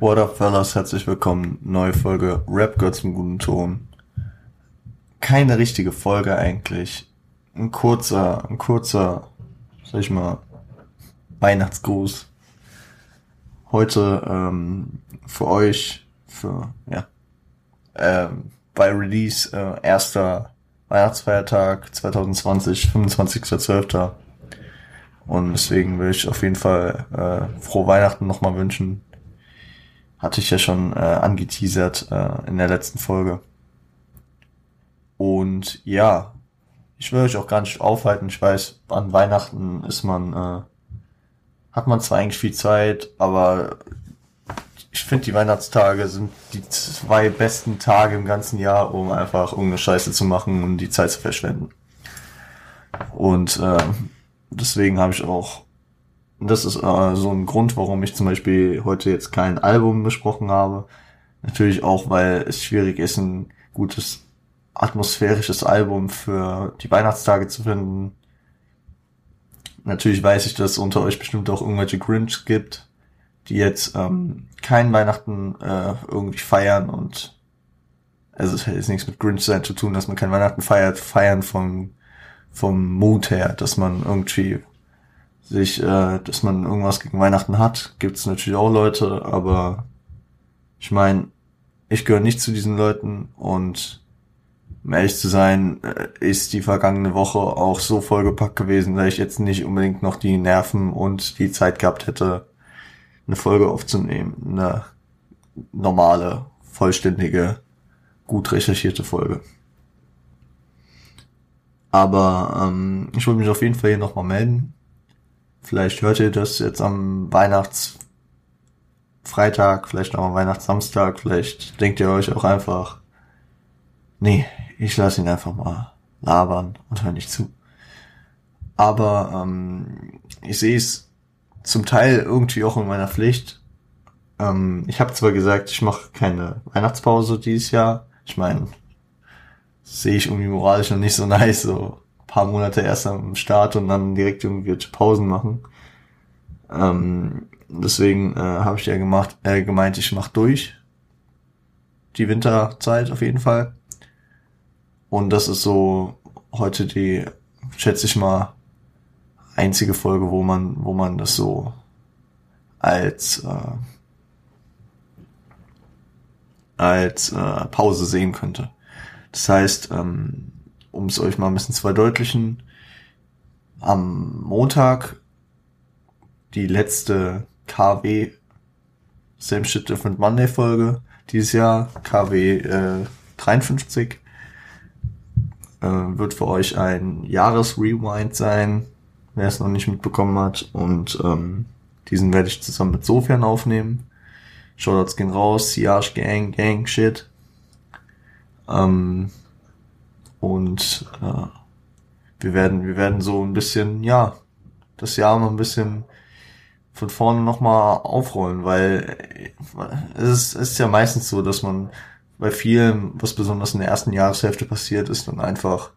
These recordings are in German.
What up, fellas? Herzlich willkommen. Neue Folge Rap gehört zum guten Ton. Keine richtige Folge eigentlich. Ein kurzer, ein kurzer, sag ich mal, Weihnachtsgruß. Heute ähm, für euch, für, ja, ähm, bei Release äh, erster Weihnachtsfeiertag 2020, 25.12. Und deswegen will ich auf jeden Fall äh, frohe Weihnachten nochmal wünschen. Hatte ich ja schon äh, angeteasert äh, in der letzten Folge. Und ja, ich will euch auch gar nicht aufhalten. Ich weiß, an Weihnachten ist man, äh, hat man zwar eigentlich viel Zeit, aber ich finde, die Weihnachtstage sind die zwei besten Tage im ganzen Jahr, um einfach irgendeine Scheiße zu machen und die Zeit zu verschwenden. Und äh, deswegen habe ich auch, das ist äh, so ein Grund, warum ich zum Beispiel heute jetzt kein Album besprochen habe. Natürlich auch, weil es schwierig ist, ein gutes atmosphärisches Album für die Weihnachtstage zu finden. Natürlich weiß ich, dass es unter euch bestimmt auch irgendwelche Grinch gibt, die jetzt ähm, kein Weihnachten äh, irgendwie feiern und also es hat jetzt nichts mit Grinch sein zu tun, dass man kein Weihnachten feiert, feiern vom vom Mut her, dass man irgendwie sich, äh, dass man irgendwas gegen Weihnachten hat, gibt's natürlich auch Leute, aber ich meine, ich gehöre nicht zu diesen Leuten und um ehrlich zu sein, äh, ist die vergangene Woche auch so vollgepackt gewesen, dass ich jetzt nicht unbedingt noch die Nerven und die Zeit gehabt hätte, eine Folge aufzunehmen. Eine normale, vollständige, gut recherchierte Folge. Aber ähm, ich wollte mich auf jeden Fall hier nochmal melden. Vielleicht hört ihr das jetzt am Weihnachtsfreitag, vielleicht auch am Weihnachtssamstag, vielleicht denkt ihr euch auch einfach, nee, ich lasse ihn einfach mal labern und höre nicht zu. Aber ähm, ich sehe es zum Teil irgendwie auch in meiner Pflicht. Ähm, ich habe zwar gesagt, ich mache keine Weihnachtspause dieses Jahr. Ich meine, sehe ich irgendwie moralisch noch nicht so nice, so paar Monate erst am Start und dann direkt irgendwie Pausen machen. Ähm, deswegen äh, habe ich ja gemacht, äh, gemeint, ich mach durch die Winterzeit auf jeden Fall. Und das ist so heute die, schätze ich mal, einzige Folge, wo man, wo man das so als äh, als äh, Pause sehen könnte. Das heißt, ähm, um es euch mal ein bisschen zu verdeutlichen, am Montag die letzte KW Same Shit Different Monday Folge dieses Jahr, KW äh, 53, äh, wird für euch ein Jahresrewind sein, wer es noch nicht mitbekommen hat. Und ähm, diesen werde ich zusammen mit Sofian aufnehmen. Shoutouts gehen raus, Siage Gang, Gang, Shit. Ähm, und äh, wir werden, wir werden so ein bisschen, ja, das Jahr noch ein bisschen von vorne nochmal aufrollen, weil es ist, es ist ja meistens so, dass man bei vielen, was besonders in der ersten Jahreshälfte passiert ist, dann einfach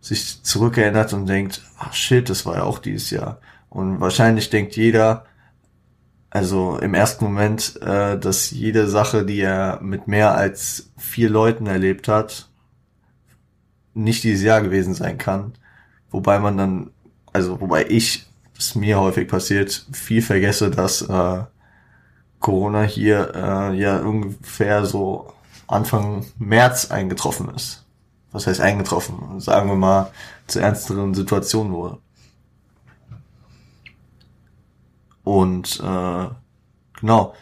sich zurückerinnert und denkt, ach shit, das war ja auch dieses Jahr. Und wahrscheinlich denkt jeder, also im ersten Moment, äh, dass jede Sache, die er mit mehr als vier Leuten erlebt hat, nicht dieses Jahr gewesen sein kann. Wobei man dann, also wobei ich, was mir häufig passiert, viel vergesse, dass äh, Corona hier äh, ja ungefähr so Anfang März eingetroffen ist. Was heißt eingetroffen? Sagen wir mal, zu ernsteren Situationen wurde. Und äh, genau,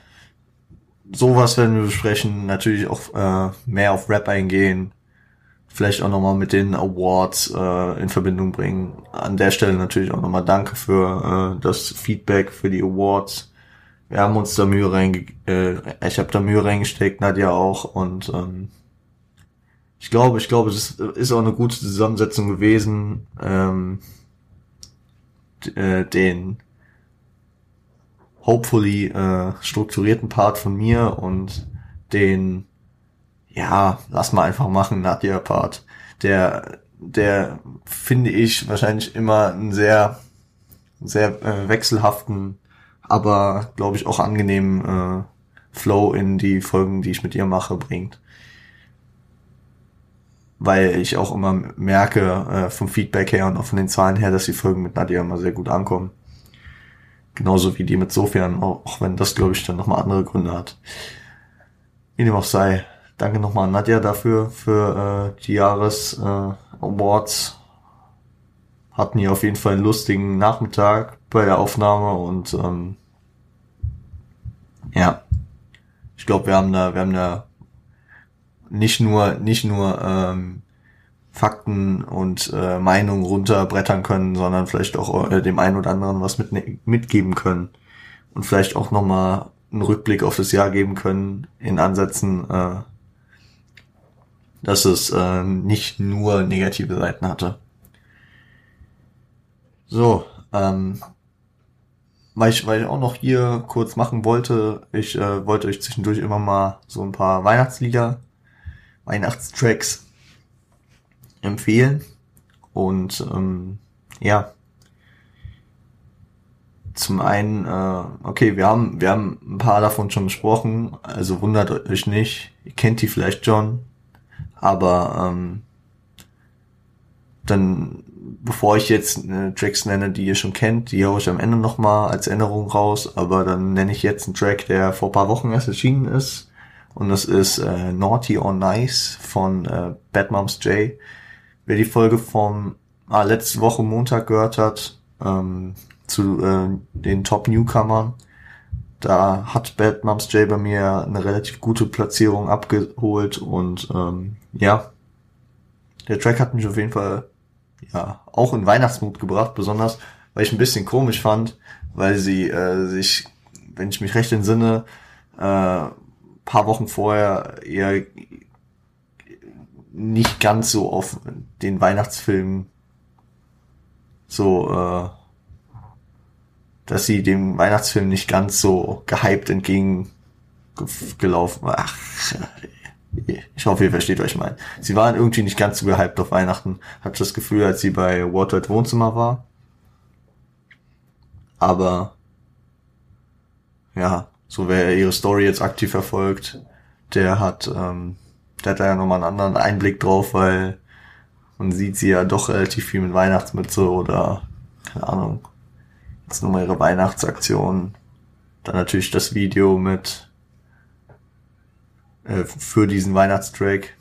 sowas werden wir besprechen. Natürlich auch äh, mehr auf Rap eingehen. Vielleicht auch nochmal mit den Awards äh, in Verbindung bringen. An der Stelle natürlich auch nochmal danke für äh, das Feedback für die Awards. Wir haben uns da Mühe reinge äh, ich habe da Mühe reingesteckt, Nadja auch und ähm, ich glaube, ich glaube, es ist auch eine gute Zusammensetzung gewesen, ähm, äh, den hopefully äh, strukturierten Part von mir und den ja, lass mal einfach machen, Nadja Part. Der der finde ich wahrscheinlich immer einen sehr sehr äh, wechselhaften, aber glaube ich auch angenehmen äh, Flow in die Folgen, die ich mit ihr mache, bringt. Weil ich auch immer merke, äh, vom Feedback her und auch von den Zahlen her, dass die Folgen mit Nadja immer sehr gut ankommen. Genauso wie die mit Sofian, auch wenn das, glaube ich, dann nochmal andere Gründe hat. Wie dem auch sei. Danke nochmal an Nadja dafür, für äh, die Jahres äh, Awards. Hatten hier auf jeden Fall einen lustigen Nachmittag bei der Aufnahme und ähm, ja, ich glaube, wir haben da, wir haben da nicht nur, nicht nur ähm, Fakten und äh, Meinungen runterbrettern können, sondern vielleicht auch äh, dem einen oder anderen was mit, mitgeben können und vielleicht auch nochmal einen Rückblick auf das Jahr geben können in Ansätzen, äh, dass es äh, nicht nur negative Seiten hatte. So, ähm, weil ich, weil ich auch noch hier kurz machen wollte, ich äh, wollte euch zwischendurch immer mal so ein paar Weihnachtslieder, Weihnachtstracks empfehlen. Und ähm, ja, zum einen, äh, okay, wir haben, wir haben ein paar davon schon besprochen, also wundert euch nicht, ihr kennt die vielleicht schon, aber ähm, dann, bevor ich jetzt äh, Tracks nenne, die ihr schon kennt, die haue ich am Ende nochmal als Erinnerung raus, aber dann nenne ich jetzt einen Track, der vor paar Wochen erst erschienen ist und das ist äh, Naughty or Nice von äh, Bad Moms J. Wer die Folge vom ah, letzte Woche Montag gehört hat, ähm, zu äh, den Top Newcomern, da hat Bad Moms J bei mir eine relativ gute Platzierung abgeholt und ähm, ja, der Track hat mich auf jeden Fall ja auch in Weihnachtsmut gebracht, besonders weil ich ein bisschen komisch fand, weil sie äh, sich, wenn ich mich recht entsinne, äh, paar Wochen vorher eher nicht ganz so auf den Weihnachtsfilm so, äh, dass sie dem Weihnachtsfilm nicht ganz so gehypt entgegengelaufen war. Ach, ich hoffe, ihr versteht, ich meine. Sie waren irgendwie nicht ganz so gehypt auf Weihnachten. Hatte das Gefühl, als sie bei Waterhead Wohnzimmer war. Aber, ja, so wer ihre Story jetzt aktiv verfolgt, der hat, ähm, der hat da ja nochmal einen anderen Einblick drauf, weil man sieht sie ja doch relativ viel mit Weihnachtsmütze oder, keine Ahnung, jetzt nochmal ihre Weihnachtsaktion. Dann natürlich das Video mit äh, für diesen Weihnachtstrack.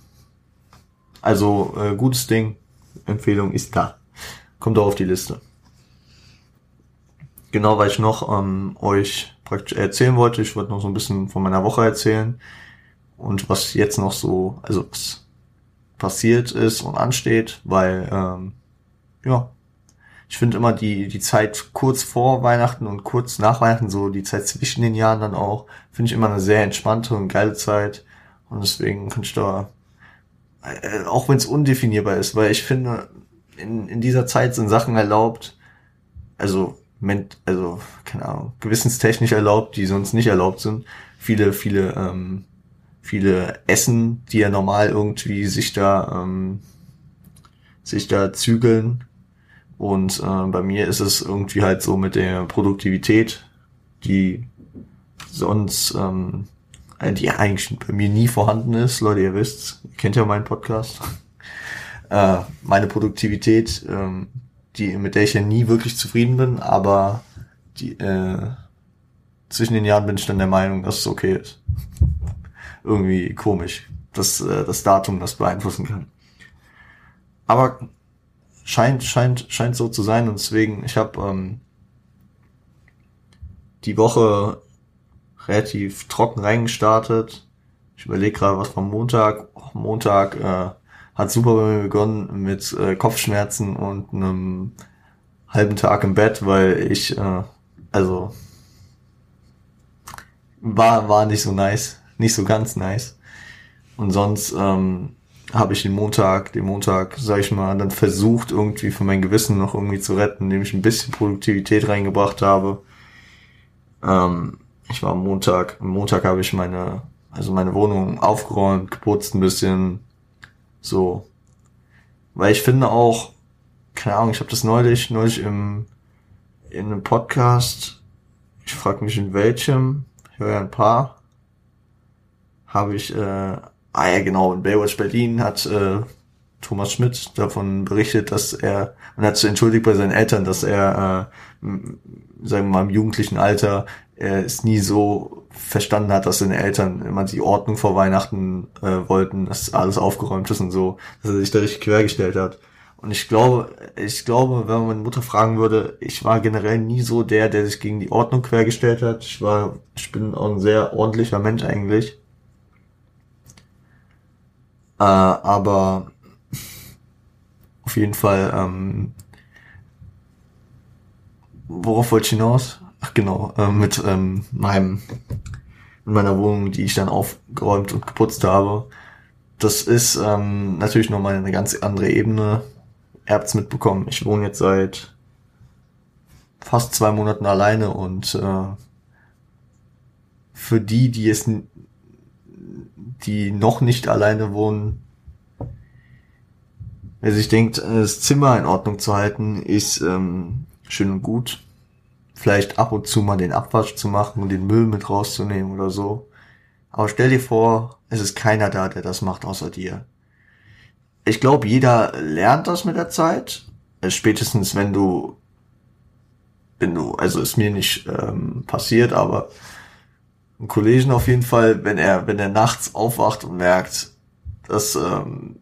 Also äh, gutes Ding. Empfehlung ist da. Kommt auch auf die Liste. Genau, weil ich noch ähm, euch praktisch erzählen wollte. Ich wollte noch so ein bisschen von meiner Woche erzählen und was jetzt noch so, also was passiert ist und ansteht, weil ähm, ja, ich finde immer die, die Zeit kurz vor Weihnachten und kurz nach Weihnachten, so die Zeit zwischen den Jahren dann auch, finde ich immer eine sehr entspannte und geile Zeit. Und deswegen kann ich da, äh, auch wenn es undefinierbar ist, weil ich finde, in, in dieser Zeit sind Sachen erlaubt, also, also, keine Ahnung, gewissenstechnisch erlaubt, die sonst nicht erlaubt sind. Viele, viele, ähm, viele Essen, die ja normal irgendwie sich da, ähm, sich da zügeln, und äh, bei mir ist es irgendwie halt so mit der Produktivität, die sonst, ähm, die eigentlich bei mir nie vorhanden ist. Leute, ihr wisst, kennt ja meinen Podcast. äh, meine Produktivität, ähm, die, mit der ich ja nie wirklich zufrieden bin, aber die, äh, zwischen den Jahren bin ich dann der Meinung, dass es okay ist. Irgendwie komisch, dass äh, das Datum das beeinflussen kann. Aber scheint, scheint, scheint so zu sein und deswegen, ich habe ähm, die Woche relativ trocken reingestartet. Ich überlege gerade was vom Montag. Montag äh, hat super bei mir begonnen mit äh, Kopfschmerzen und einem halben Tag im Bett, weil ich, äh, also war, war nicht so nice, nicht so ganz nice. Und sonst ähm, habe ich den Montag, den Montag, sag ich mal, dann versucht, irgendwie von meinem Gewissen noch irgendwie zu retten, indem ich ein bisschen Produktivität reingebracht habe. Ähm, ich war am Montag, am Montag habe ich meine, also meine Wohnung aufgeräumt, geputzt ein bisschen, so. Weil ich finde auch, keine Ahnung, ich habe das neulich, neulich im, in einem Podcast, ich frage mich in welchem, ich höre ja ein paar, habe ich, äh, ah ja genau, in Baywatch Berlin hat äh, Thomas Schmidt davon berichtet, dass er, und hat sich entschuldigt bei seinen Eltern, dass er, äh, sagen wir mal, im jugendlichen Alter er es nie so verstanden hat, dass seine Eltern immer die Ordnung vor Weihnachten äh, wollten, dass alles aufgeräumt ist und so, dass er sich da richtig quergestellt hat. Und ich glaube, ich glaube, wenn man meine Mutter fragen würde, ich war generell nie so der, der sich gegen die Ordnung quergestellt hat. Ich war, ich bin auch ein sehr ordentlicher Mensch eigentlich. Äh, aber auf jeden Fall, ähm, worauf wollte ich hinaus? Ach genau, äh, mit ähm, meinem, in meiner Wohnung, die ich dann aufgeräumt und geputzt habe. Das ist ähm, natürlich nochmal eine ganz andere Ebene ihr habt's mitbekommen, ich wohne jetzt seit fast zwei Monaten alleine und äh, für die, die es, die noch nicht alleine wohnen, wer sich denkt, das Zimmer in Ordnung zu halten, ist ähm, schön und gut. Vielleicht ab und zu mal den Abwasch zu machen und den Müll mit rauszunehmen oder so. Aber stell dir vor, es ist keiner da, der das macht außer dir ich glaube, jeder lernt das mit der Zeit. Spätestens wenn du, wenn du, also ist mir nicht ähm, passiert, aber ein Kollegen auf jeden Fall, wenn er, wenn er nachts aufwacht und merkt, dass ähm,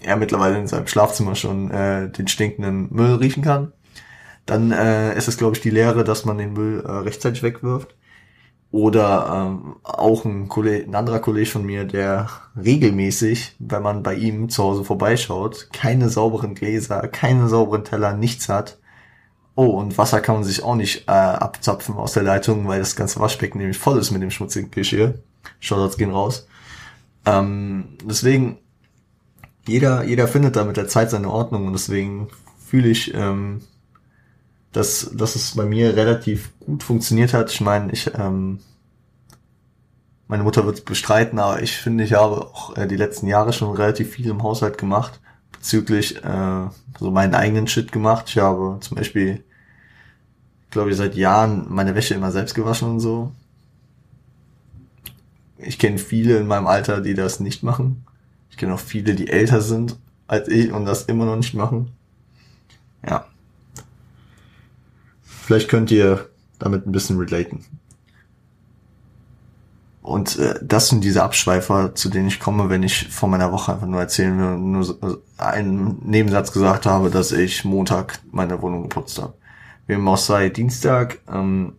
er mittlerweile in seinem Schlafzimmer schon äh, den stinkenden Müll riechen kann, dann äh, ist es, glaube ich, die Lehre, dass man den Müll äh, rechtzeitig wegwirft. Oder ähm, auch ein, Kollege, ein anderer Kollege von mir, der regelmäßig, wenn man bei ihm zu Hause vorbeischaut, keine sauberen Gläser, keine sauberen Teller, nichts hat. Oh, und Wasser kann man sich auch nicht äh, abzapfen aus der Leitung, weil das ganze Waschbecken nämlich voll ist mit dem schmutzigen Geschirr. Shoutouts gehen raus. Ähm, deswegen, jeder, jeder findet da mit der Zeit seine Ordnung und deswegen fühle ich ähm, dass, dass es bei mir relativ gut funktioniert hat. Ich meine, ich, ähm, meine Mutter wird es bestreiten, aber ich finde, ich habe auch äh, die letzten Jahre schon relativ viel im Haushalt gemacht, bezüglich äh, so meinen eigenen Shit gemacht. Ich habe zum Beispiel, glaube ich, seit Jahren meine Wäsche immer selbst gewaschen und so. Ich kenne viele in meinem Alter, die das nicht machen. Ich kenne auch viele, die älter sind als ich und das immer noch nicht machen. Ja. Vielleicht könnt ihr damit ein bisschen relaten. Und äh, das sind diese Abschweifer, zu denen ich komme, wenn ich von meiner Woche einfach nur erzählen will und nur so, also einen Nebensatz gesagt habe, dass ich Montag meine Wohnung geputzt habe. Wie im auch Dienstag ähm,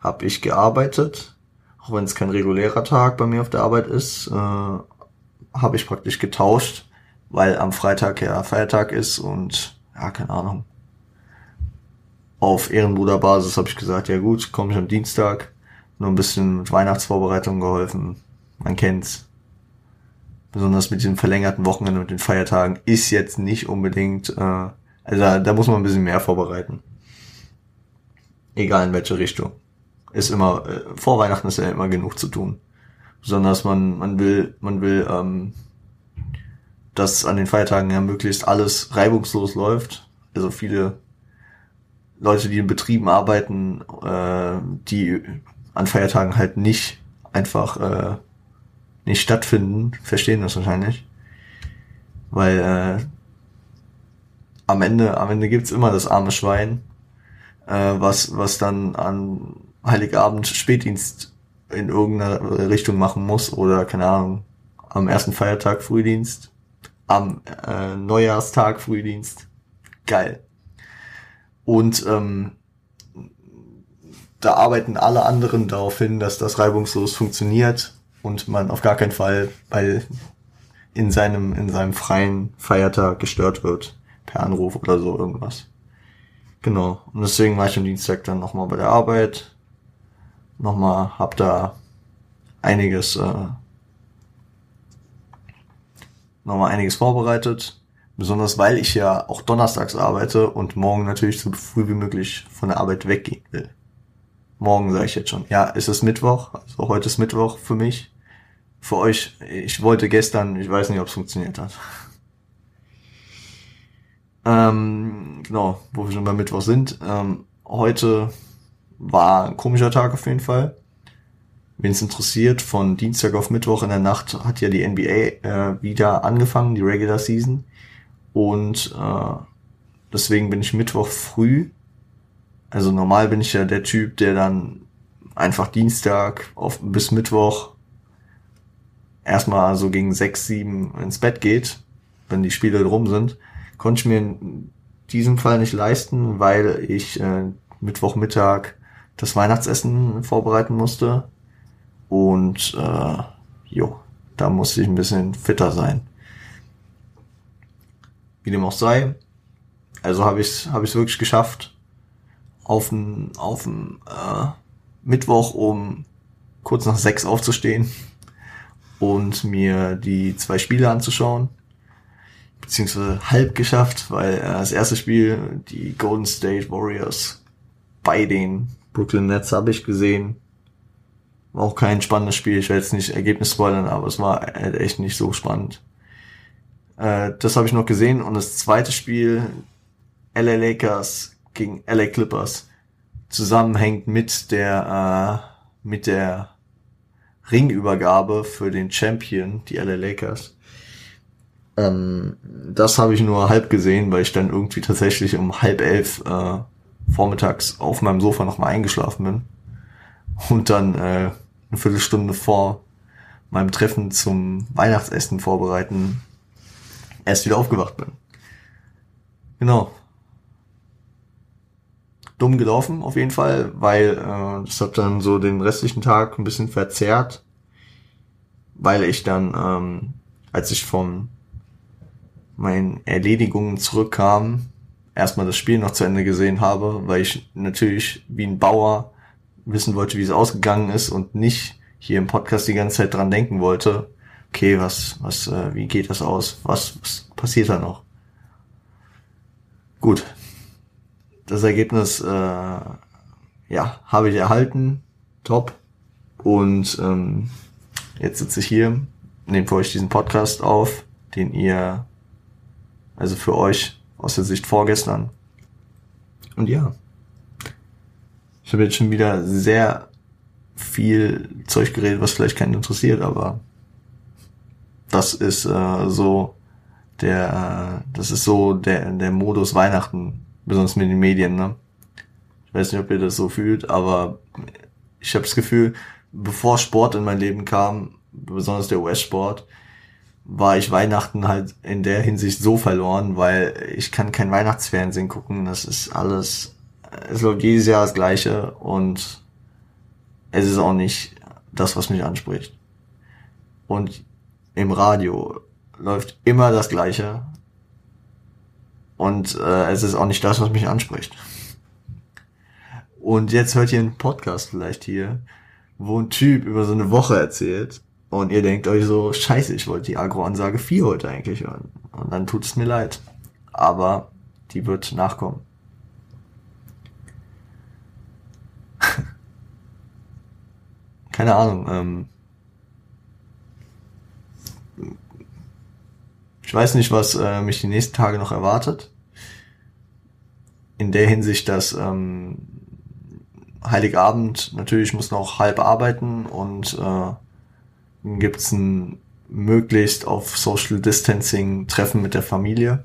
habe ich gearbeitet, auch wenn es kein regulärer Tag bei mir auf der Arbeit ist, äh, habe ich praktisch getauscht, weil am Freitag ja Feiertag ist und ja, keine Ahnung, auf Ehrenbruderbasis habe ich gesagt, ja gut, komme ich am Dienstag. Nur ein bisschen mit Weihnachtsvorbereitung geholfen. Man kennt's. Besonders mit den verlängerten Wochenenden und den Feiertagen ist jetzt nicht unbedingt, äh, also da, da muss man ein bisschen mehr vorbereiten. Egal in welche Richtung. Ist immer, äh, vor Weihnachten ist ja immer genug zu tun. Besonders man, man will, man will, ähm, dass an den Feiertagen ja möglichst alles reibungslos läuft. Also viele Leute, die in Betrieben arbeiten, äh, die an Feiertagen halt nicht einfach äh, nicht stattfinden, verstehen das wahrscheinlich. Weil äh, am Ende, am Ende gibt's immer das arme Schwein, äh, was, was dann an Heiligabend Spätdienst in irgendeiner Richtung machen muss oder keine Ahnung, am ersten Feiertag Frühdienst, am äh, Neujahrstag Frühdienst. Geil. Und ähm, da arbeiten alle anderen darauf hin, dass das reibungslos funktioniert und man auf gar keinen Fall bei in seinem in seinem freien Feiertag gestört wird per Anruf oder so irgendwas. Genau. Und deswegen war ich am Dienstag dann nochmal bei der Arbeit. Nochmal hab da einiges äh, nochmal einiges vorbereitet. Besonders weil ich ja auch donnerstags arbeite und morgen natürlich so früh wie möglich von der Arbeit weggehen will. Morgen sage ich jetzt schon. Ja, es ist Mittwoch, also heute ist Mittwoch für mich. Für euch, ich wollte gestern, ich weiß nicht, ob es funktioniert hat. Ähm, genau, wo wir schon bei Mittwoch sind. Ähm, heute war ein komischer Tag auf jeden Fall. wen es interessiert, von Dienstag auf Mittwoch in der Nacht hat ja die NBA äh, wieder angefangen, die Regular Season. Und äh, deswegen bin ich Mittwoch früh. Also normal bin ich ja der Typ, der dann einfach Dienstag auf, bis Mittwoch erstmal so gegen sechs, sieben ins Bett geht, wenn die Spiele rum sind. Konnte ich mir in diesem Fall nicht leisten, weil ich äh, Mittwochmittag das Weihnachtsessen vorbereiten musste. Und äh, jo, da musste ich ein bisschen fitter sein. Wie dem auch sei. Also habe ich es hab ich's wirklich geschafft, auf dem auf äh, Mittwoch um kurz nach sechs aufzustehen und mir die zwei Spiele anzuschauen. Beziehungsweise halb geschafft, weil äh, das erste Spiel, die Golden State Warriors bei den Brooklyn Nets habe ich gesehen. War auch kein spannendes Spiel. Ich werde jetzt nicht Ergebnis spoilern, aber es war halt echt nicht so spannend. Äh, das habe ich noch gesehen. Und das zweite Spiel, LA Lakers gegen LA Clippers, zusammenhängt mit der, äh, mit der Ringübergabe für den Champion, die LA Lakers. Ähm, das habe ich nur halb gesehen, weil ich dann irgendwie tatsächlich um halb elf äh, vormittags auf meinem Sofa nochmal eingeschlafen bin und dann äh, eine Viertelstunde vor meinem Treffen zum Weihnachtsessen vorbereiten erst wieder aufgewacht bin. Genau. Dumm gelaufen auf jeden Fall, weil äh, das hat dann so den restlichen Tag ein bisschen verzerrt, weil ich dann, ähm, als ich von meinen Erledigungen zurückkam, erstmal das Spiel noch zu Ende gesehen habe, weil ich natürlich wie ein Bauer wissen wollte, wie es ausgegangen ist und nicht hier im Podcast die ganze Zeit dran denken wollte, okay, was, was, äh, wie geht das aus? Was, was passiert da noch? Gut. Das Ergebnis, äh, ja, habe ich erhalten. Top. Und ähm, jetzt sitze ich hier, nehme für euch diesen Podcast auf, den ihr, also für euch aus der Sicht vorgestern. Und ja, ich habe jetzt schon wieder sehr viel Zeug geredet, was vielleicht keinen interessiert, aber das ist äh, so der, äh, das ist so der der Modus Weihnachten, besonders mit den Medien. Ne? Ich weiß nicht, ob ihr das so fühlt, aber ich habe das Gefühl, bevor Sport in mein Leben kam, besonders der US-Sport, war ich Weihnachten halt in der Hinsicht so verloren, weil ich kann kein Weihnachtsfernsehen gucken. Das ist alles, es läuft jedes Jahr das Gleiche und es ist auch nicht das, was mich anspricht. Und im Radio läuft immer das Gleiche und äh, es ist auch nicht das, was mich anspricht. Und jetzt hört ihr einen Podcast vielleicht hier, wo ein Typ über so eine Woche erzählt und ihr denkt euch so, scheiße, ich wollte die Agro-Ansage 4 heute eigentlich hören. Und dann tut es mir leid. Aber die wird nachkommen. Keine Ahnung. Ähm ich weiß nicht, was äh, mich die nächsten Tage noch erwartet. In der Hinsicht, dass ähm, Heiligabend natürlich muss noch halb arbeiten und äh, gibt es ein möglichst auf Social Distancing Treffen mit der Familie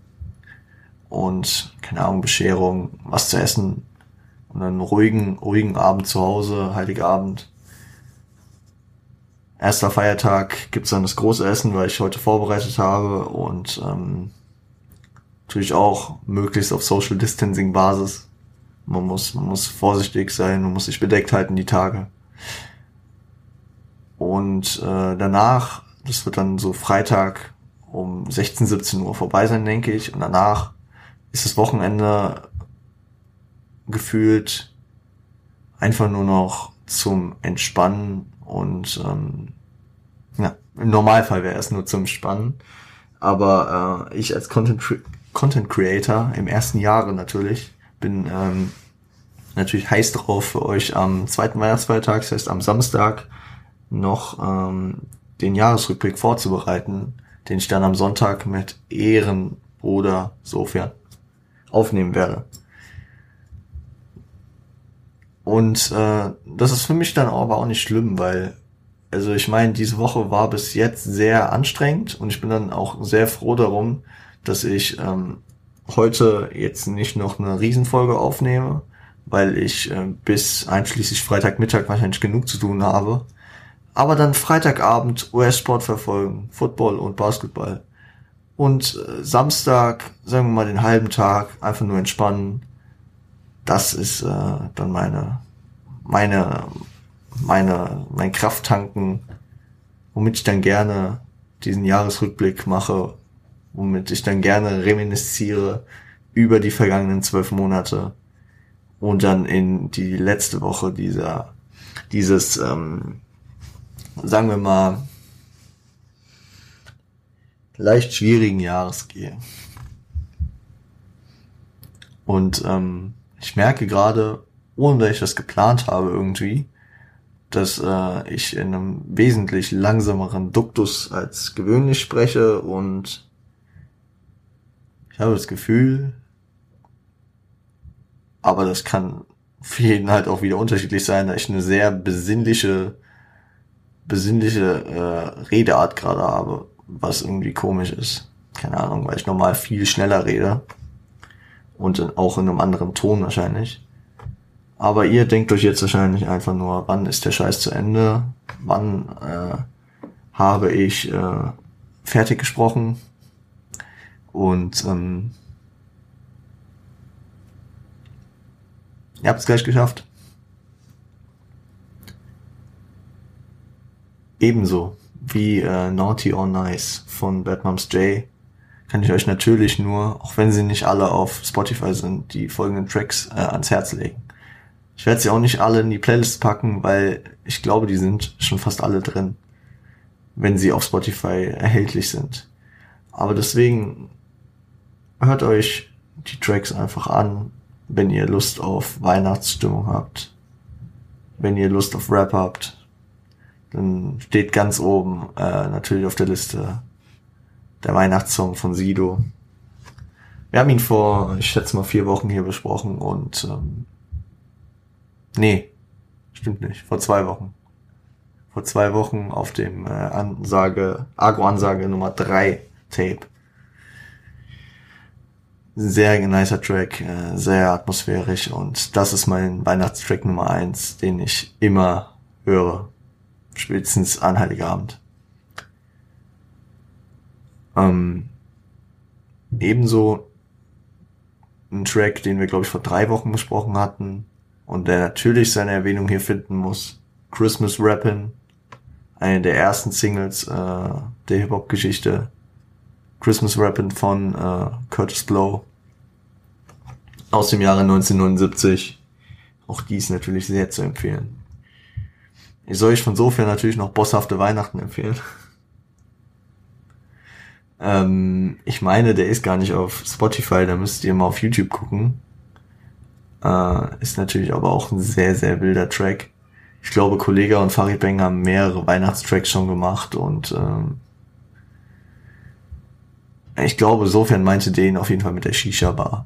und keine Ahnung Bescherung, was zu essen und einen ruhigen ruhigen Abend zu Hause, Heiligabend. Erster Feiertag gibt's dann das große Essen, weil ich heute vorbereitet habe und ähm, natürlich auch möglichst auf Social Distancing Basis. Man muss man muss vorsichtig sein, man muss sich bedeckt halten die Tage. Und äh, danach, das wird dann so Freitag um 16, 17 Uhr vorbei sein, denke ich. Und danach ist das Wochenende gefühlt einfach nur noch zum Entspannen und ähm, ja, im Normalfall wäre es nur zum Entspannen. Aber äh, ich als Content, Content Creator im ersten Jahre natürlich bin ähm, natürlich heiß drauf für euch am zweiten Weihnachtsfeiertag, das heißt am Samstag, noch ähm, den Jahresrückblick vorzubereiten, den ich dann am Sonntag mit Ehrenbruder Sofia aufnehmen werde. Und äh, das ist für mich dann aber auch nicht schlimm, weil also ich meine, diese Woche war bis jetzt sehr anstrengend und ich bin dann auch sehr froh darum, dass ich ähm, heute jetzt nicht noch eine Riesenfolge aufnehme, weil ich äh, bis einschließlich Freitagmittag wahrscheinlich genug zu tun habe. Aber dann Freitagabend US-Sport verfolgen, Football und Basketball. Und äh, Samstag, sagen wir mal den halben Tag, einfach nur entspannen. Das ist äh, dann meine, meine, meine, mein Krafttanken, womit ich dann gerne diesen Jahresrückblick mache, womit ich dann gerne reminisziere über die vergangenen zwölf Monate und dann in die letzte Woche dieser, dieses, ähm, sagen wir mal, leicht schwierigen Jahres gehe. Und ähm, ich merke gerade, ohne dass ich das geplant habe irgendwie, dass äh, ich in einem wesentlich langsameren Duktus als gewöhnlich spreche und ich habe das Gefühl, aber das kann für jeden halt auch wieder unterschiedlich sein, dass ich eine sehr besinnliche, besinnliche äh, Redeart gerade habe, was irgendwie komisch ist. Keine Ahnung, weil ich normal viel schneller rede und in, auch in einem anderen Ton wahrscheinlich. Aber ihr denkt euch jetzt wahrscheinlich einfach nur, wann ist der Scheiß zu Ende? Wann äh, habe ich äh, fertig gesprochen? Und ähm, ihr habt es gleich geschafft. Ebenso wie äh, Naughty or Nice von Bad Moms J kann ich euch natürlich nur, auch wenn sie nicht alle auf Spotify sind, die folgenden Tracks äh, ans Herz legen. Ich werde sie auch nicht alle in die Playlist packen, weil ich glaube, die sind schon fast alle drin, wenn sie auf Spotify erhältlich sind. Aber deswegen hört euch die Tracks einfach an, wenn ihr Lust auf Weihnachtsstimmung habt. Wenn ihr Lust auf Rap habt, dann steht ganz oben äh, natürlich auf der Liste der Weihnachtssong von Sido. Wir haben ihn vor, ich schätze mal, vier Wochen hier besprochen und ähm, Nee, stimmt nicht. Vor zwei Wochen. Vor zwei Wochen auf dem äh, Ansage, Agro-Ansage Nummer drei Tape. Sehr nicer Track, äh, sehr atmosphärisch und das ist mein Weihnachtstrack Nummer eins, den ich immer höre. Spätestens an Heiligabend. Ähm, ebenso ein Track, den wir, glaube ich, vor drei Wochen besprochen hatten, und der natürlich seine Erwähnung hier finden muss. Christmas Rappin', eine der ersten Singles äh, der Hip-Hop-Geschichte. Christmas Rappin' von äh, Curtis Blow aus dem Jahre 1979. Auch dies natürlich sehr zu empfehlen. Ich soll euch von sofern natürlich noch bosshafte Weihnachten empfehlen. Ähm, ich meine, der ist gar nicht auf Spotify, da müsst ihr mal auf YouTube gucken. Äh, ist natürlich aber auch ein sehr, sehr wilder Track. Ich glaube, Kollega und Farid Bang haben mehrere Weihnachtstracks schon gemacht und ähm, ich glaube, sofern meinte den auf jeden Fall mit der Shisha-Bar.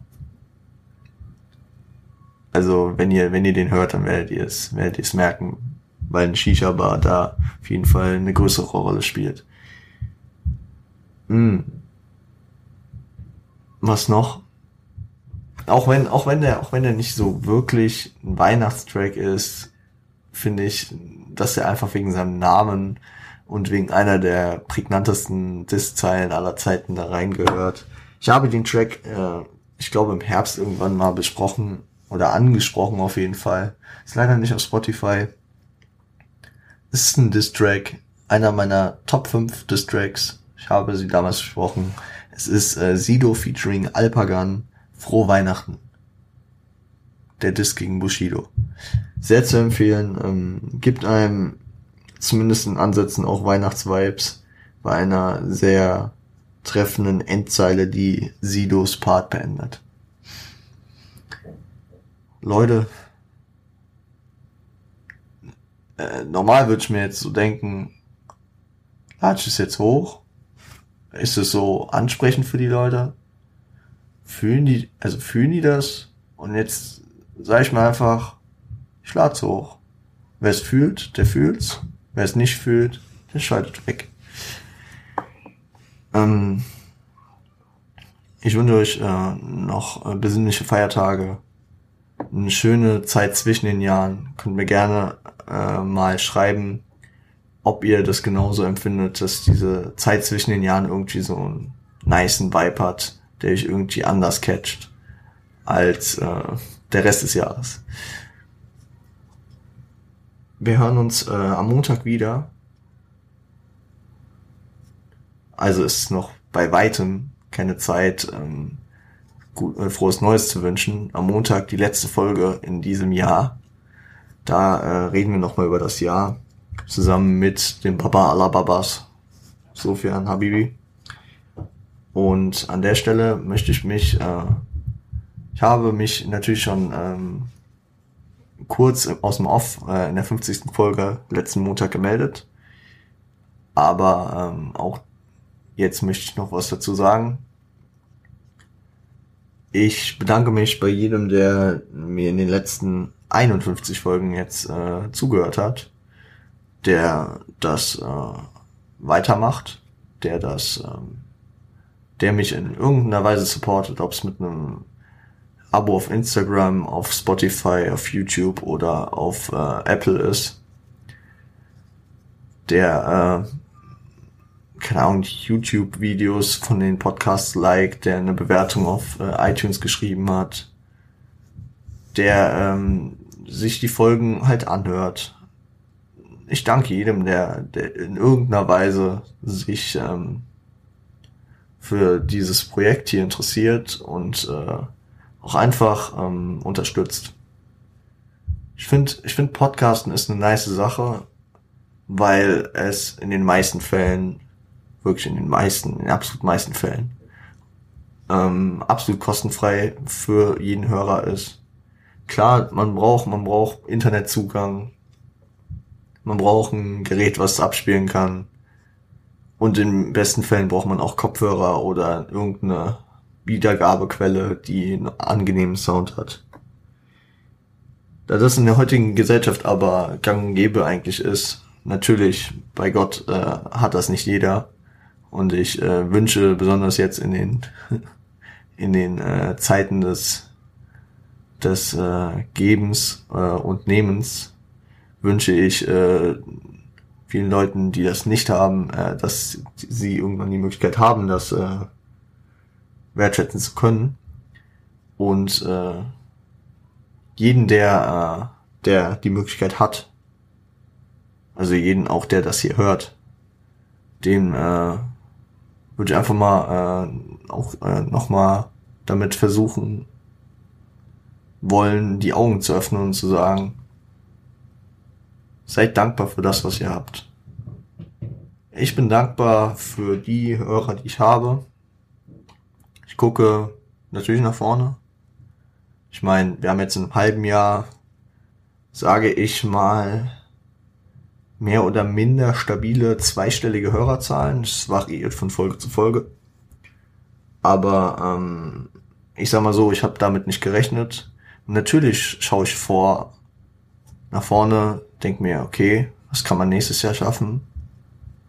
Also, wenn ihr, wenn ihr den hört, dann werdet ihr es, werdet ihr es merken, weil ein Shisha-Bar da auf jeden Fall eine größere Rolle spielt. Hm. Was noch? auch wenn, auch wenn der, auch wenn der nicht so wirklich ein Weihnachtstrack ist, finde ich, dass er einfach wegen seinem Namen und wegen einer der prägnantesten Disszeilen aller Zeiten da reingehört. Ich habe den Track, äh, ich glaube im Herbst irgendwann mal besprochen oder angesprochen auf jeden Fall. Ist leider nicht auf Spotify. Ist ein Diss-Track, einer meiner Top 5 Diss-Tracks. Ich habe sie damals besprochen. Es ist äh, Sido featuring Alpagan Frohe Weihnachten. Der Disc gegen Bushido. Sehr zu empfehlen. Ähm, gibt einem zumindest in Ansätzen auch Weihnachtsvibes bei einer sehr treffenden Endzeile, die Sidos Part beendet. Leute, äh, normal würde ich mir jetzt so denken, latsch es jetzt hoch? Ist es so ansprechend für die Leute? fühlen die, also fühlen die das? Und jetzt sage ich mal einfach, ich lad's hoch. Wer es fühlt, der fühlt's. Wer es nicht fühlt, der schaltet weg. Ähm, ich wünsche euch äh, noch äh, besinnliche Feiertage, eine schöne Zeit zwischen den Jahren. Könnt mir gerne äh, mal schreiben, ob ihr das genauso empfindet, dass diese Zeit zwischen den Jahren irgendwie so einen niceen Vibe hat, der euch irgendwie anders catcht als äh, der Rest des Jahres. Wir hören uns äh, am Montag wieder. Also ist noch bei weitem keine Zeit, ähm, gut, äh, frohes Neues zu wünschen. Am Montag die letzte Folge in diesem Jahr. Da äh, reden wir nochmal über das Jahr zusammen mit dem Papa aller Babas, Sofian Habibi. Und an der Stelle möchte ich mich, äh, ich habe mich natürlich schon ähm, kurz aus dem Off äh, in der 50. Folge letzten Montag gemeldet. Aber ähm, auch jetzt möchte ich noch was dazu sagen. Ich bedanke mich bei jedem, der mir in den letzten 51 Folgen jetzt äh, zugehört hat der das äh, weitermacht, der das, ähm, der mich in irgendeiner Weise supportet, ob es mit einem Abo auf Instagram, auf Spotify, auf YouTube oder auf äh, Apple ist, der äh, keine Ahnung, YouTube-Videos von den Podcasts liked, der eine Bewertung auf äh, iTunes geschrieben hat, der ähm, sich die Folgen halt anhört, ich danke jedem, der, der in irgendeiner Weise sich ähm, für dieses Projekt hier interessiert und äh, auch einfach ähm, unterstützt. Ich finde, ich finde Podcasten ist eine nice Sache, weil es in den meisten Fällen, wirklich in den meisten, in den absolut meisten Fällen, ähm, absolut kostenfrei für jeden Hörer ist. Klar, man braucht, man braucht Internetzugang, man braucht ein Gerät, was abspielen kann. Und in besten Fällen braucht man auch Kopfhörer oder irgendeine Wiedergabequelle, die einen angenehmen Sound hat. Da das in der heutigen Gesellschaft aber gang und gäbe eigentlich ist, natürlich, bei Gott äh, hat das nicht jeder. Und ich äh, wünsche besonders jetzt in den in den äh, Zeiten des des äh, Gebens äh, und Nehmens wünsche ich äh, vielen Leuten, die das nicht haben, äh, dass sie irgendwann die Möglichkeit haben, das äh, wertschätzen zu können. Und äh, jeden, der, äh, der die Möglichkeit hat, also jeden auch, der das hier hört, dem äh, würde ich einfach mal äh, auch äh, nochmal damit versuchen wollen, die Augen zu öffnen und zu sagen, Seid dankbar für das, was ihr habt. Ich bin dankbar für die Hörer, die ich habe. Ich gucke natürlich nach vorne. Ich meine, wir haben jetzt in einem halben Jahr, sage ich mal, mehr oder minder stabile zweistellige Hörerzahlen. Es variiert von Folge zu Folge. Aber ähm, ich sag mal so, ich habe damit nicht gerechnet. Natürlich schaue ich vor nach vorne, denke mir, okay, was kann man nächstes Jahr schaffen?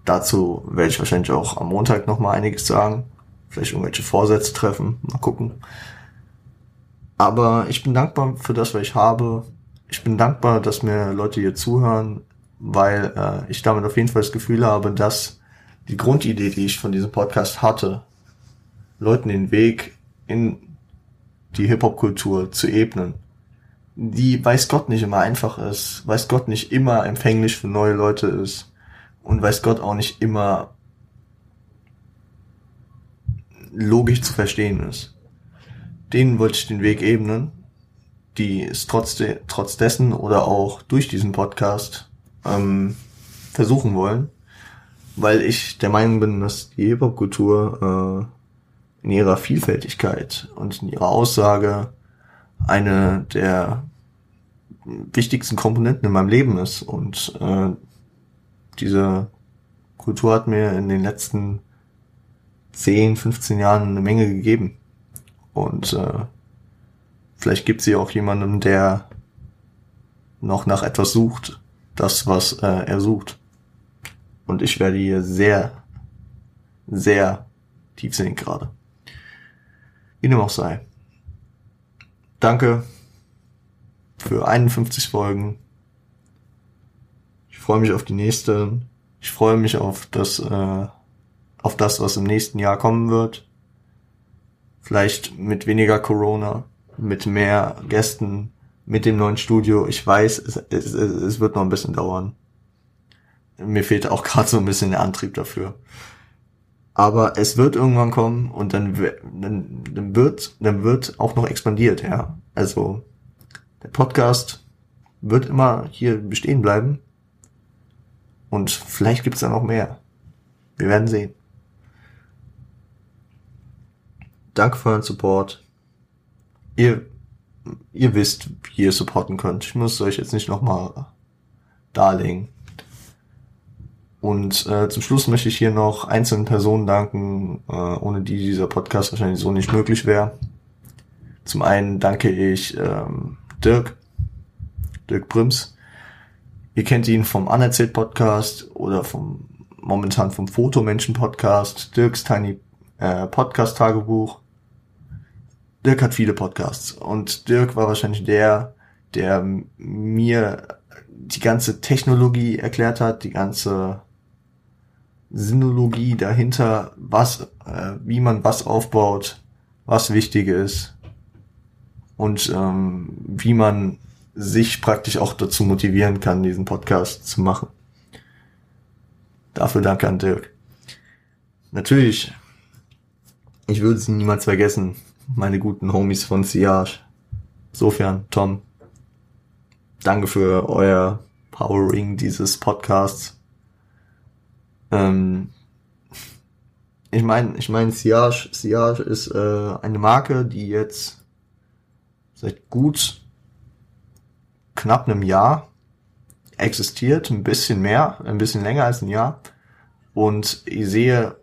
Dazu werde ich wahrscheinlich auch am Montag nochmal einiges sagen. Vielleicht irgendwelche Vorsätze treffen. Mal gucken. Aber ich bin dankbar für das, was ich habe. Ich bin dankbar, dass mir Leute hier zuhören, weil äh, ich damit auf jeden Fall das Gefühl habe, dass die Grundidee, die ich von diesem Podcast hatte, Leuten den Weg in die Hip-Hop-Kultur zu ebnen, die weiß Gott nicht immer einfach ist, weiß Gott nicht immer empfänglich für neue Leute ist und weiß Gott auch nicht immer logisch zu verstehen ist. Denen wollte ich den Weg ebnen, die es trotz, de trotz dessen oder auch durch diesen Podcast ähm, versuchen wollen, weil ich der Meinung bin, dass die Hip-Hop-Kultur äh, in ihrer Vielfältigkeit und in ihrer Aussage eine der wichtigsten Komponenten in meinem Leben ist. Und äh, diese Kultur hat mir in den letzten 10, 15 Jahren eine Menge gegeben. Und äh, vielleicht gibt sie auch jemandem, der noch nach etwas sucht, das, was äh, er sucht. Und ich werde hier sehr, sehr tiefsinnig gerade. Wie dem auch sei. Danke für 51 Folgen. Ich freue mich auf die nächste. Ich freue mich auf das, äh, auf das, was im nächsten Jahr kommen wird. Vielleicht mit weniger Corona, mit mehr Gästen, mit dem neuen Studio. Ich weiß, es, es, es wird noch ein bisschen dauern. Mir fehlt auch gerade so ein bisschen der Antrieb dafür. Aber es wird irgendwann kommen und dann, dann, dann wird, dann wird auch noch expandiert, ja. Also, der Podcast wird immer hier bestehen bleiben. Und vielleicht gibt's da noch mehr. Wir werden sehen. Danke für euren Support. Ihr, ihr wisst, wie ihr supporten könnt. Ich muss euch jetzt nicht nochmal darlegen. Und äh, zum Schluss möchte ich hier noch einzelnen Personen danken, äh, ohne die dieser Podcast wahrscheinlich so nicht möglich wäre. Zum einen danke ich ähm, Dirk, Dirk Brims. Ihr kennt ihn vom Anerzählt Podcast oder vom momentan vom Fotomenschen Podcast, Dirks Tiny äh, Podcast Tagebuch. Dirk hat viele Podcasts und Dirk war wahrscheinlich der, der mir die ganze Technologie erklärt hat, die ganze Sinologie dahinter, was, äh, wie man was aufbaut, was wichtig ist und ähm, wie man sich praktisch auch dazu motivieren kann, diesen Podcast zu machen. Dafür danke an Dirk. Natürlich, ich würde sie niemals vergessen, meine guten Homies von Siage. Sofern, Tom, danke für euer Powering dieses Podcasts. Ähm, ich meine, ich meine, Siage, Siage ist äh, eine Marke, die jetzt seit gut knapp einem Jahr existiert, ein bisschen mehr, ein bisschen länger als ein Jahr. Und ich sehe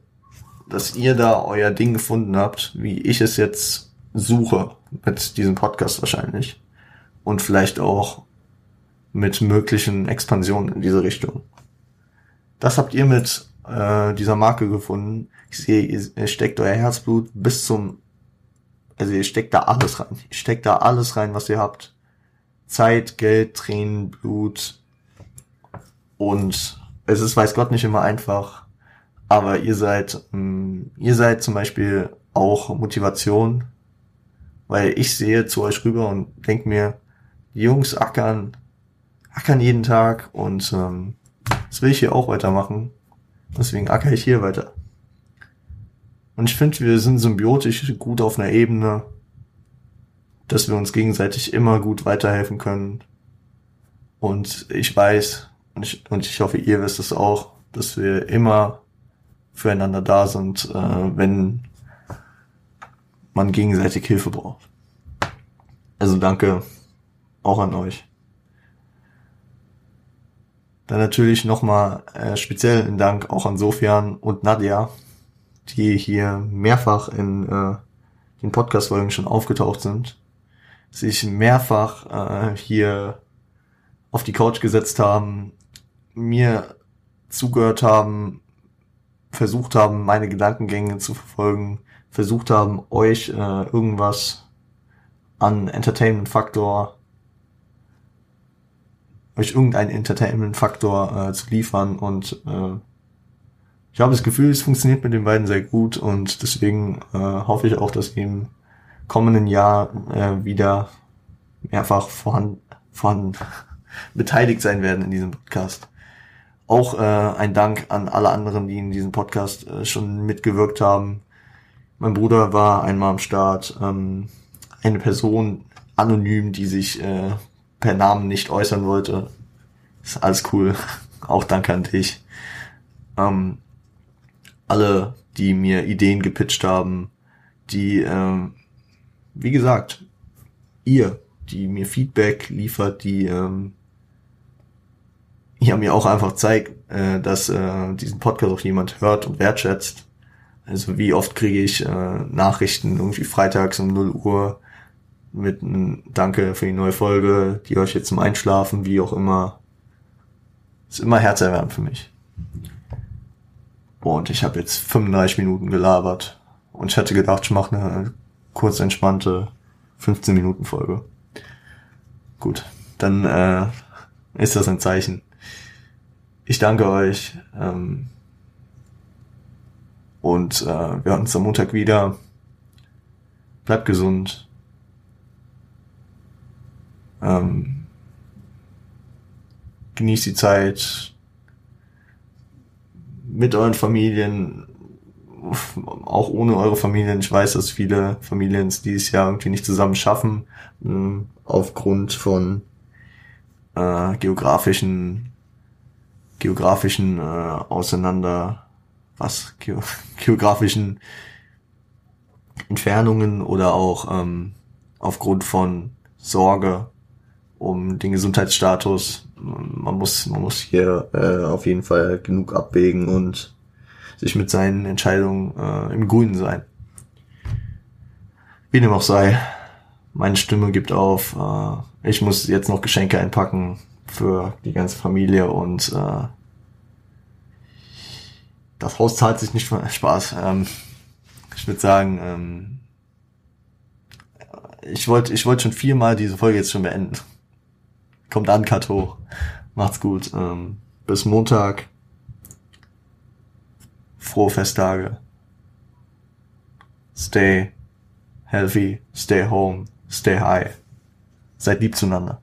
dass ihr da euer Ding gefunden habt, wie ich es jetzt suche, mit diesem Podcast wahrscheinlich. Und vielleicht auch mit möglichen Expansionen in diese Richtung. Das habt ihr mit äh, dieser Marke gefunden. Ich sehe, ihr steckt euer Herzblut bis zum, also ihr steckt da alles rein. Ihr steckt da alles rein, was ihr habt. Zeit, Geld, Tränen, Blut. Und es ist, weiß Gott, nicht immer einfach, aber ihr seid, mh, mm, ihr seid zum Beispiel auch Motivation, weil ich sehe zu euch rüber und denke mir, die Jungs ackern, ackern jeden Tag und ähm, das will ich hier auch weitermachen. Deswegen acker ich hier weiter. Und ich finde, wir sind symbiotisch gut auf einer Ebene, dass wir uns gegenseitig immer gut weiterhelfen können. Und ich weiß, und ich, und ich hoffe, ihr wisst es auch, dass wir immer füreinander da sind, äh, wenn man gegenseitig Hilfe braucht. Also danke auch an euch. Dann natürlich nochmal äh, speziell ein Dank auch an Sofian und Nadja, die hier mehrfach in äh, den Podcast-Folgen schon aufgetaucht sind, sich mehrfach äh, hier auf die Couch gesetzt haben, mir zugehört haben, versucht haben, meine Gedankengänge zu verfolgen, versucht haben, euch äh, irgendwas an Entertainment-Faktor, euch irgendeinen Entertainment-Faktor äh, zu liefern und äh, ich habe das Gefühl, es funktioniert mit den beiden sehr gut und deswegen äh, hoffe ich auch, dass im kommenden Jahr äh, wieder mehrfach vorhanden, vorhanden beteiligt sein werden in diesem Podcast. Auch äh, ein Dank an alle anderen, die in diesem Podcast äh, schon mitgewirkt haben. Mein Bruder war einmal am Start. Ähm, eine Person anonym, die sich äh, per Namen nicht äußern wollte. Ist alles cool. Auch danke an dich. Ähm, alle, die mir Ideen gepitcht haben, die, ähm, wie gesagt, ihr, die mir Feedback liefert, die ähm, ja mir auch einfach zeigt, äh, dass äh, diesen Podcast auch jemand hört und wertschätzt. Also wie oft kriege ich äh, Nachrichten irgendwie freitags um 0 Uhr mit einem Danke für die neue Folge, die euch jetzt zum Einschlafen, wie auch immer. Ist immer herzerwärmend für mich. Und ich habe jetzt 35 Minuten gelabert. Und ich hatte gedacht, ich mache eine kurz entspannte 15 Minuten Folge. Gut, dann äh, ist das ein Zeichen. Ich danke euch. Ähm, und äh, wir hören uns am Montag wieder. Bleibt gesund. Ähm, genießt die Zeit mit euren Familien, auch ohne eure Familien. Ich weiß, dass viele Familien es dieses Jahr irgendwie nicht zusammen schaffen, ähm, aufgrund von äh, geografischen geografischen äh, auseinander was ge geografischen Entfernungen oder auch ähm, aufgrund von Sorge um den Gesundheitsstatus. Man muss man muss hier äh, auf jeden Fall genug abwägen und sich mit seinen Entscheidungen äh, im Grünen sein. Wie dem auch sei, meine Stimme gibt auf. Äh, ich muss jetzt noch Geschenke einpacken für die ganze Familie und äh, das Haus zahlt sich nicht von Spaß. Ähm, ich würde sagen, ähm, ich wollte ich wollte schon viermal diese Folge jetzt schon beenden. Kommt an, Cut hoch. Macht's gut. Ähm, bis Montag. Frohe Festtage. Stay healthy, stay home, stay high. Seid lieb zueinander.